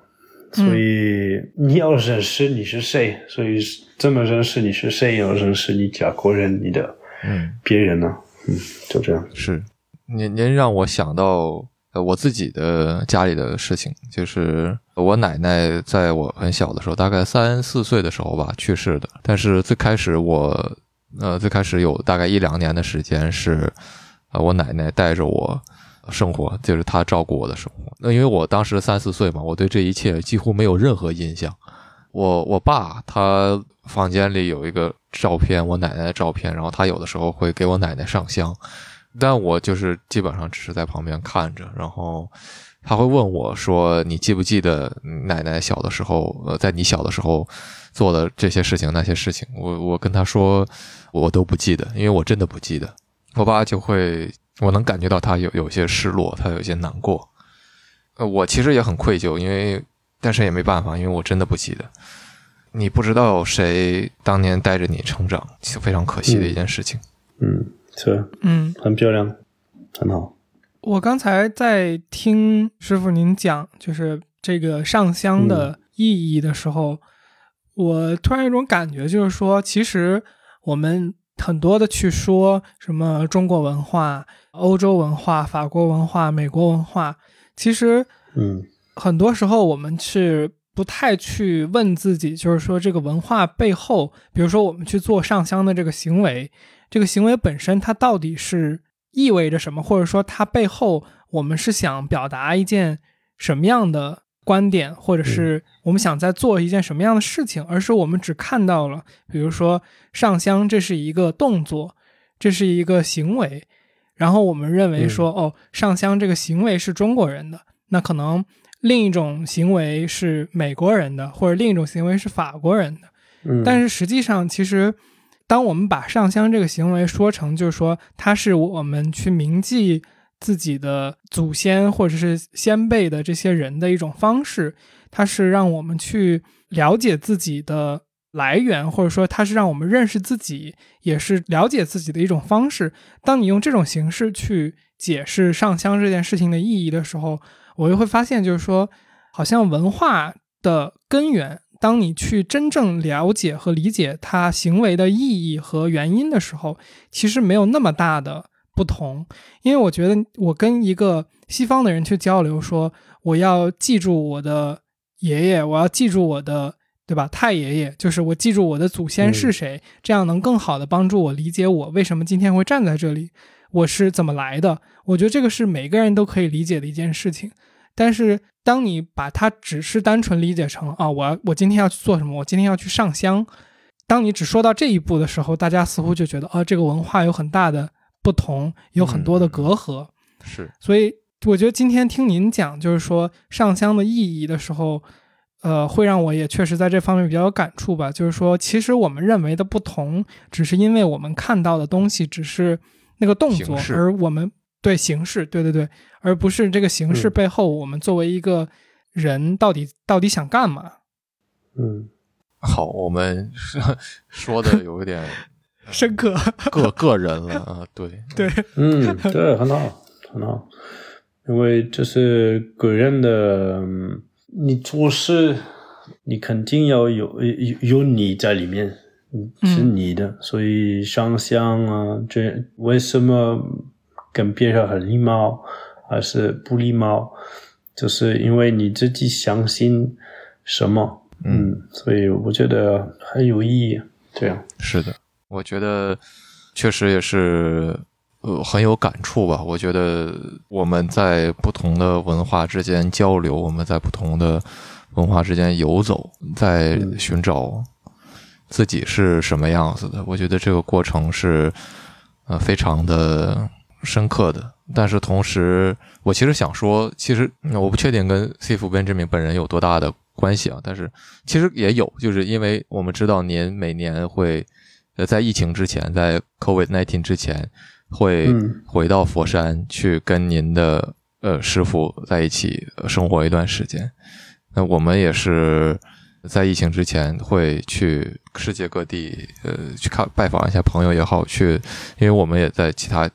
所以你要认识你是谁，所以怎么认识你是谁，要认识你家国人，你的嗯别人呢、嗯，就这样。是。您您让我想到呃我自己的家里的事情，就是我奶奶在我很小的时候，大概三四岁的时候吧去世的。但是最开始我呃最开始有大概一两年的时间是呃我奶奶带着我。生活就是她照顾我的生活。那因为我当时三四岁嘛，我对这一切几乎没有任何印象。我我爸他房间里有一个照片，我奶奶的照片，然后他有的时候会给我奶奶上香，但我就是基本上只是在旁边看着，然后他会问我说：“你记不记得奶奶小的时候，呃，在你小的时候做的这些事情那些事情？”我我跟他说我都不记得，因为我真的不记得。我爸就会，我能感觉到他有有些失落，他有些难过。呃，我其实也很愧疚，因为但是也没办法，因为我真的不记得。你不知道谁当年带着你成长，是非常可惜的一件事情。嗯，是嗯，很漂亮，很好。我刚才在听师傅您讲，就是这个上香的意义的时候，我突然有一种感觉，就是说，其实我们很多的去说什么中国文化、欧洲文化、法国文化、美国文化，其实嗯很多时候我们是不太去问自己，就是说这个文化背后，比如说我们去做上香的这个行为，这个行为本身它到底是意味着什么，或者说它背后我们是想表达一件什么样的观点，或者是我们想在做一件什么样的事情，而是我们只看到了，比如说上香，这是一个动作，这是一个行为，然后我们认为说，哦，上香这个行为是中国人的，那可能另一种行为是美国人的，或者另一种行为是法国人的。嗯，但是实际上，其实当我们把上香这个行为说成，就是说它是我们去铭记。自己的祖先或者是先辈的这些人的一种方式，它是让我们去了解自己的来源，或者说它是让我们认识自己，也是了解自己的一种方式。当你用这种形式去解释上香这件事情的意义的时候，我又会发现，就是说，好像文化的根源，当你去真正了解和理解它行为的意义和原因的时候，其实没有那么大的。不同，因为我觉得我跟一个西方的人去交流，说我要记住我的爷爷，我要记住我的，对吧？太爷爷，就是我记住我的祖先是谁，这样能更好的帮助我理解我为什么今天会站在这里，我是怎么来的。我觉得这个是每个人都可以理解的一件事情。但是当你把它只是单纯理解成啊，我要我今天要去做什么，我今天要去上香，当你只说到这一步的时候，大家似乎就觉得啊，这个文化有很大的。不同有很多的隔阂，是，所以我觉得今天听您讲，就是说上香的意义的时候，呃，会让我也确实在这方面比较有感触吧。就是说，其实我们认为的不同，只是因为我们看到的东西只是那个动作，而我们对形式，对对对，而不是这个形式背后，我们作为一个人到底到底想干嘛？嗯，好，我们说的有一点。深刻，个个人了啊，对 对，嗯，对，很好，很好，因为这是个人的，你做事，你肯定要有有有你在里面，是你的，所以上香啊，这为什么跟别人很礼貌，还是不礼貌，就是因为你自己相信什么，嗯，所以我觉得很有意义，这样是的。我觉得确实也是，呃，很有感触吧。我觉得我们在不同的文化之间交流，我们在不同的文化之间游走，在寻找自己是什么样子的。我觉得这个过程是呃非常的深刻的。但是同时，我其实想说，其实我不确定跟 C 夫 Benjamin 本人有多大的关系啊。但是其实也有，就是因为我们知道您每年会。呃，在疫情之前，在 COVID nineteen 之前，会回到佛山去跟您的呃师傅在一起生活一段时间。那我们也是在疫情之前会去世界各地，呃，去看拜访一下朋友也好，去，因为我们也在其他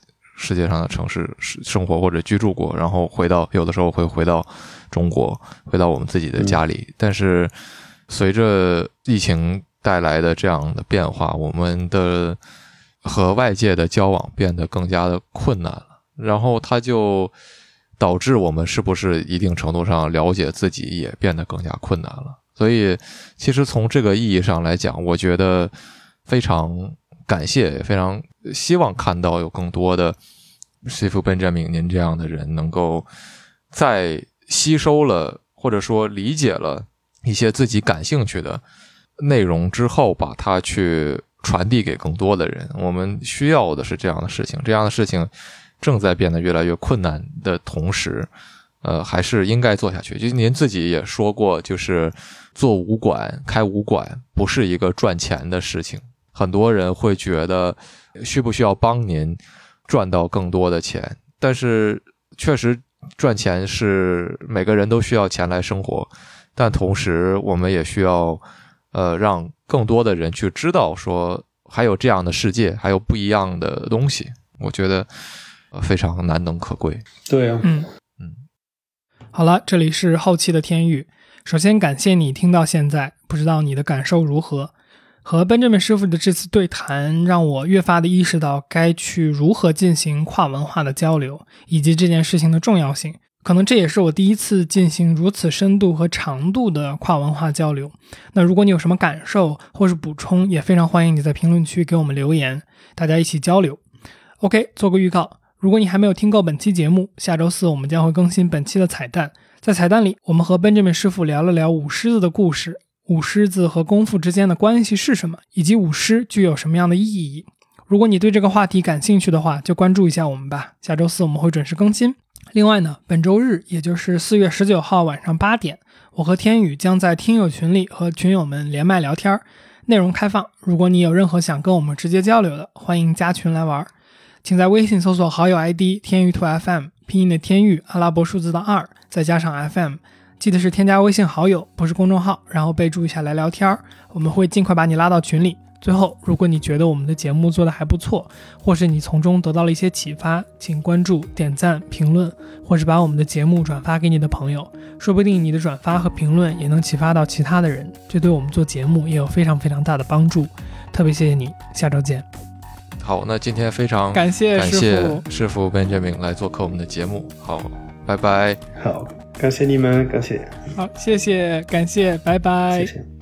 世界上的城市生活或者居住过，然后回到有的时候会回到中国，回到我们自己的家里。但是随着疫情。带来的这样的变化，我们的和外界的交往变得更加的困难了，然后它就导致我们是不是一定程度上了解自己也变得更加困难了。所以，其实从这个意义上来讲，我觉得非常感谢，也非常希望看到有更多的西夫本詹明您这样的人，能够在吸收了或者说理解了一些自己感兴趣的。内容之后，把它去传递给更多的人。我们需要的是这样的事情。这样的事情正在变得越来越困难的同时，呃，还是应该做下去。就您自己也说过，就是做武馆、开武馆不是一个赚钱的事情。很多人会觉得需不需要帮您赚到更多的钱？但是确实赚钱是每个人都需要钱来生活，但同时我们也需要。呃，让更多的人去知道，说还有这样的世界，还有不一样的东西，我觉得非常难能可贵。对啊，嗯嗯。好了，这里是后期的天域。首先感谢你听到现在，不知道你的感受如何？和 Benjamin 师傅的这次对谈，让我越发的意识到该去如何进行跨文化的交流，以及这件事情的重要性。可能这也是我第一次进行如此深度和长度的跨文化交流。那如果你有什么感受或是补充，也非常欢迎你在评论区给我们留言，大家一起交流。OK，做个预告。如果你还没有听够本期节目，下周四我们将会更新本期的彩蛋。在彩蛋里，我们和 Benjamin 师傅聊了聊舞狮子的故事，舞狮子和功夫之间的关系是什么，以及舞狮具有什么样的意义。如果你对这个话题感兴趣的话，就关注一下我们吧。下周四我们会准时更新。另外呢，本周日，也就是四月十九号晚上八点，我和天宇将在听友群里和群友们连麦聊天，内容开放。如果你有任何想跟我们直接交流的，欢迎加群来玩。请在微信搜索好友 ID 天宇兔 FM，拼音的天宇，阿拉伯数字的二，再加上 FM，记得是添加微信好友，不是公众号，然后备注一下来聊天儿，我们会尽快把你拉到群里。最后，如果你觉得我们的节目做得还不错，或是你从中得到了一些启发，请关注、点赞、评论，或是把我们的节目转发给你的朋友，说不定你的转发和评论也能启发到其他的人，这对我们做节目也有非常非常大的帮助。特别谢谢你，下周见。好，那今天非常感谢感谢，师傅 Benjamin 来做客我们的节目。好，拜拜。好，感谢你们，感谢，好，谢谢，感谢，拜拜谢。谢。